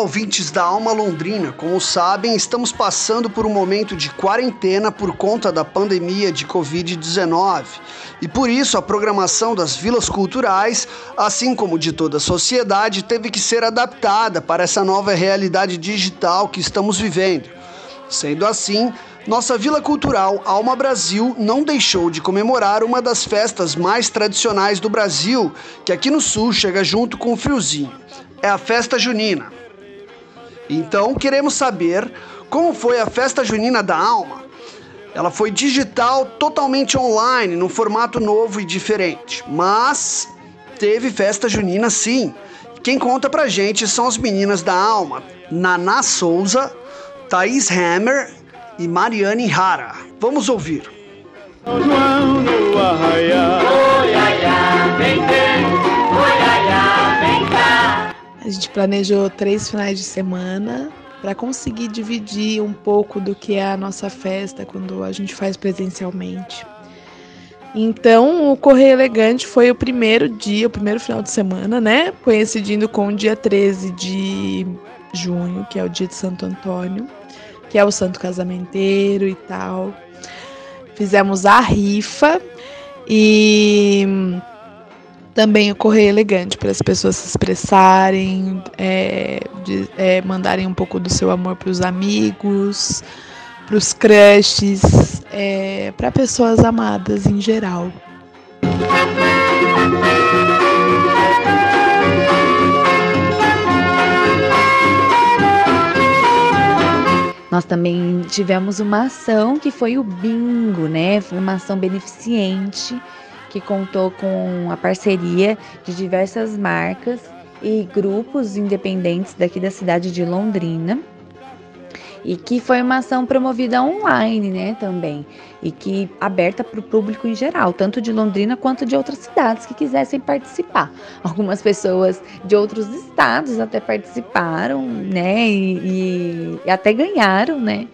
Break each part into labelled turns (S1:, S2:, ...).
S1: ouvintes da Alma Londrina. Como sabem, estamos passando por um momento de quarentena por conta da pandemia de Covid-19. E por isso a programação das vilas culturais, assim como de toda a sociedade, teve que ser adaptada para essa nova realidade digital que estamos vivendo. Sendo assim, nossa Vila Cultural Alma Brasil não deixou de comemorar uma das festas mais tradicionais do Brasil, que aqui no sul chega junto com o friozinho. É a festa junina. Então, queremos saber como foi a festa junina da Alma. Ela foi digital, totalmente online, num formato novo e diferente, mas teve festa junina sim. Quem conta pra gente são as meninas da Alma, Naná Souza, Thaís Hammer e Mariane Rara. Vamos ouvir.
S2: A gente planejou três finais de semana para conseguir dividir um pouco do que é a nossa festa quando a gente faz presencialmente. Então, o Correio Elegante foi o primeiro dia, o primeiro final de semana, né? Coincidindo com o dia 13 de junho, que é o dia de Santo Antônio que é o santo casamenteiro e tal. Fizemos a rifa e também o correio elegante para as pessoas se expressarem, é, de, é, mandarem um pouco do seu amor para os amigos, para os crushes, é, para pessoas amadas em geral.
S3: Nós também tivemos uma ação que foi o bingo, né? Foi uma ação beneficente que contou com a parceria de diversas marcas e grupos independentes daqui da cidade de Londrina e que foi uma ação promovida online, né, também, e que aberta para o público em geral, tanto de Londrina quanto de outras cidades que quisessem participar. Algumas pessoas de outros estados até participaram, né, e, e, até ganharam, né.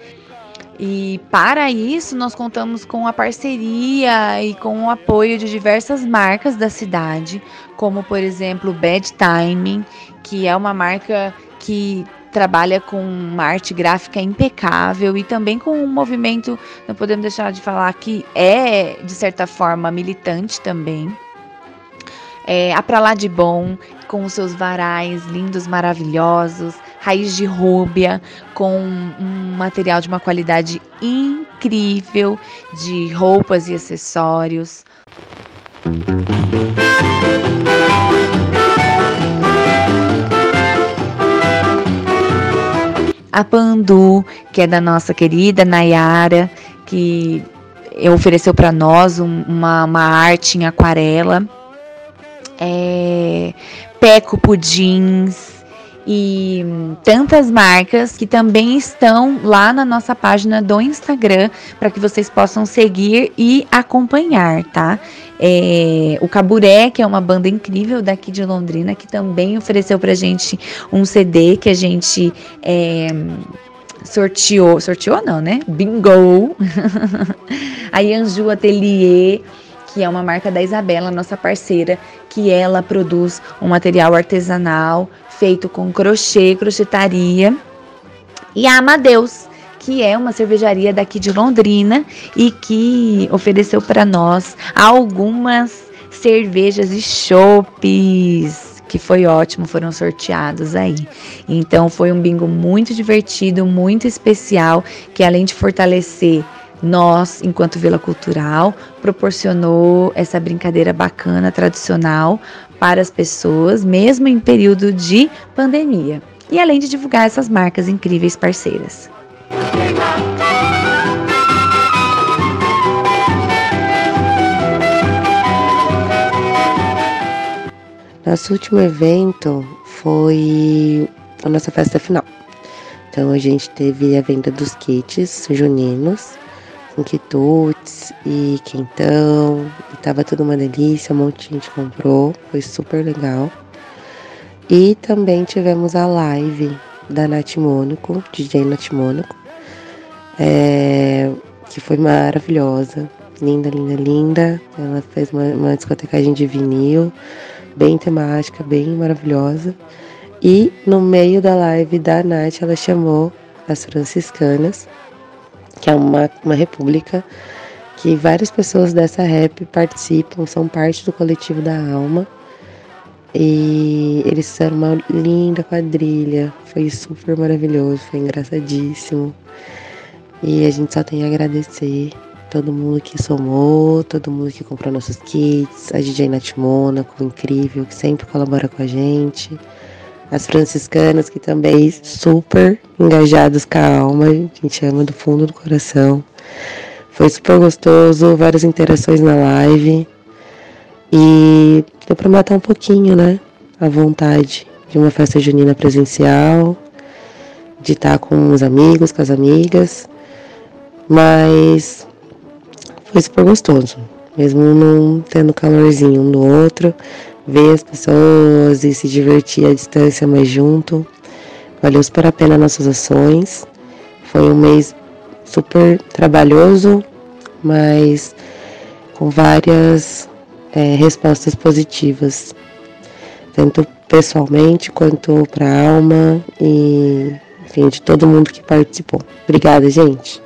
S3: E para isso nós contamos com a parceria e com o apoio de diversas marcas da cidade, como por exemplo Bad Timing, que é uma marca que trabalha com uma arte gráfica impecável e também com um movimento, não podemos deixar de falar que é, de certa forma, militante também. É, a Pra Lá de Bom, com os seus varais lindos, maravilhosos, raiz de rúbia, com um material de uma qualidade incrível de roupas e acessórios. a Pandu, que é da nossa querida Nayara, que ofereceu para nós uma, uma arte em aquarela. É, Peco Pudins, e tantas marcas que também estão lá na nossa página do Instagram para que vocês possam seguir e acompanhar, tá? É, o Caburé, que é uma banda incrível daqui de Londrina, que também ofereceu pra gente um CD que a gente é, sorteou. Sorteou não, né? Bingo! a Yanju Atelier que é uma marca da Isabela, nossa parceira, que ela produz um material artesanal feito com crochê, crochetaria. E a Amadeus, que é uma cervejaria daqui de Londrina e que ofereceu para nós algumas cervejas e chopes que foi ótimo, foram sorteados aí. Então foi um bingo muito divertido, muito especial, que além de fortalecer nós, enquanto Vila Cultural, proporcionou essa brincadeira bacana, tradicional para as pessoas, mesmo em período de pandemia. E além de divulgar essas marcas incríveis parceiras.
S4: Nosso último evento foi a nossa festa final. Então a gente teve a venda dos kits juninos quitutes e quentão. E tava tudo uma delícia, um monte de gente comprou, foi super legal. E também tivemos a live da Nath Mônaco, DJ Nath Mônaco, é, que foi maravilhosa. Linda, linda, linda. Ela fez uma, uma discotecagem de vinil, bem temática, bem maravilhosa. E no meio da live da Nath, ela chamou as franciscanas, que é uma, uma república que várias pessoas dessa rap participam, são parte do coletivo da alma. E eles fizeram uma linda quadrilha, foi super maravilhoso, foi engraçadíssimo. E a gente só tem a agradecer todo mundo que somou, todo mundo que comprou nossos kits, a DJ Nath Mônaco, incrível, que sempre colabora com a gente. As franciscanas que também super engajadas com a alma, a gente ama do fundo do coração. Foi super gostoso, várias interações na live. E deu para matar um pouquinho, né? A vontade de uma festa junina presencial, de estar com os amigos, com as amigas. Mas foi super gostoso. Mesmo não tendo calorzinho um do outro, ver as pessoas e se divertir à distância mais junto. Valeu super a pena nossas ações. Foi um mês super trabalhoso, mas com várias é, respostas positivas, tanto pessoalmente quanto para a alma e enfim, de todo mundo que participou. Obrigada, gente.